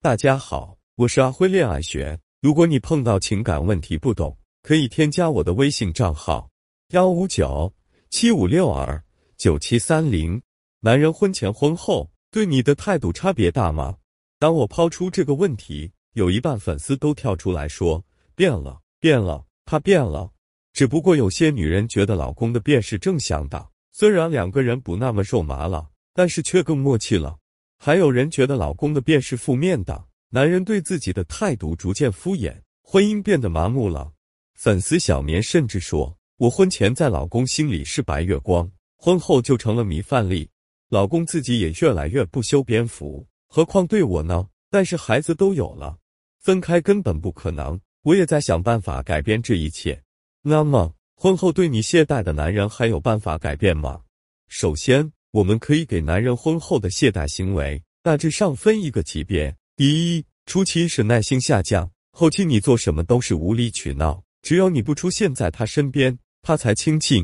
大家好，我是阿辉恋爱学。如果你碰到情感问题不懂，可以添加我的微信账号幺五九七五六二九七三零。男人婚前婚后对你的态度差别大吗？当我抛出这个问题，有一半粉丝都跳出来说变了，变了，他变了。只不过有些女人觉得老公的变是正向的，虽然两个人不那么肉麻了，但是却更默契了。还有人觉得老公的变是负面的，男人对自己的态度逐渐敷衍，婚姻变得麻木了。粉丝小棉甚至说：“我婚前在老公心里是白月光，婚后就成了米饭粒。老公自己也越来越不修边幅，何况对我呢？但是孩子都有了，分开根本不可能。我也在想办法改变这一切。那么，婚后对你懈怠的男人还有办法改变吗？首先。”我们可以给男人婚后的懈怠行为大致上分一个级别：第一，初期是耐心下降，后期你做什么都是无理取闹，只有你不出现在他身边，他才清静；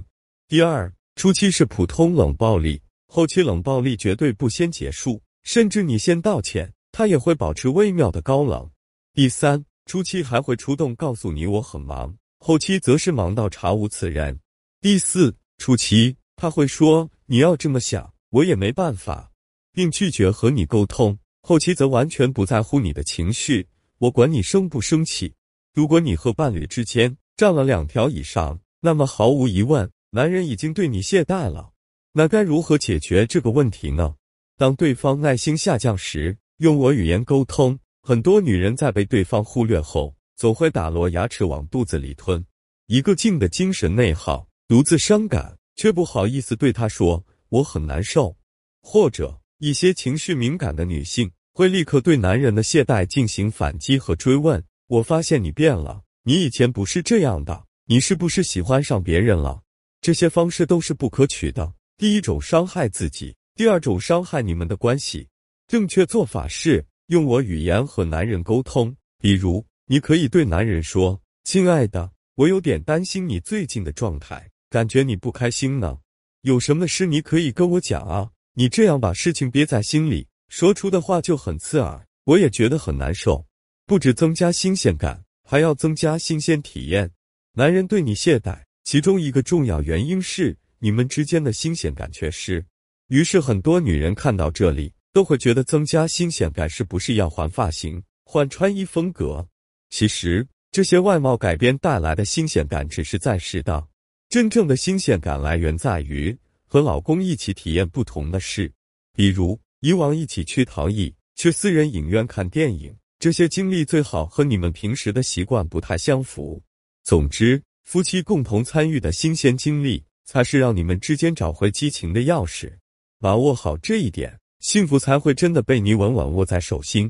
第二，初期是普通冷暴力，后期冷暴力绝对不先结束，甚至你先道歉，他也会保持微妙的高冷；第三，初期还会出动告诉你我很忙，后期则是忙到查无此人；第四，初期他会说。你要这么想，我也没办法，并拒绝和你沟通。后期则完全不在乎你的情绪，我管你生不生气。如果你和伴侣之间占了两条以上，那么毫无疑问，男人已经对你懈怠了。那该如何解决这个问题呢？当对方耐心下降时，用我语言沟通。很多女人在被对方忽略后，总会打落牙齿往肚子里吞，一个劲的精神内耗，独自伤感。却不好意思对他说我很难受，或者一些情绪敏感的女性会立刻对男人的懈怠进行反击和追问。我发现你变了，你以前不是这样的，你是不是喜欢上别人了？这些方式都是不可取的。第一种伤害自己，第二种伤害你们的关系。正确做法是用我语言和男人沟通。比如，你可以对男人说：“亲爱的，我有点担心你最近的状态。”感觉你不开心呢？有什么事你可以跟我讲啊！你这样把事情憋在心里，说出的话就很刺耳，我也觉得很难受。不止增加新鲜感，还要增加新鲜体验。男人对你懈怠，其中一个重要原因是你们之间的新鲜感缺失。于是很多女人看到这里，都会觉得增加新鲜感是不是要换发型、换穿衣风格？其实这些外貌改变带来的新鲜感只是暂时的。真正的新鲜感来源在于和老公一起体验不同的事，比如以往一起去陶艺、去私人影院看电影，这些经历最好和你们平时的习惯不太相符。总之，夫妻共同参与的新鲜经历才是让你们之间找回激情的钥匙。把握好这一点，幸福才会真的被你稳稳握在手心。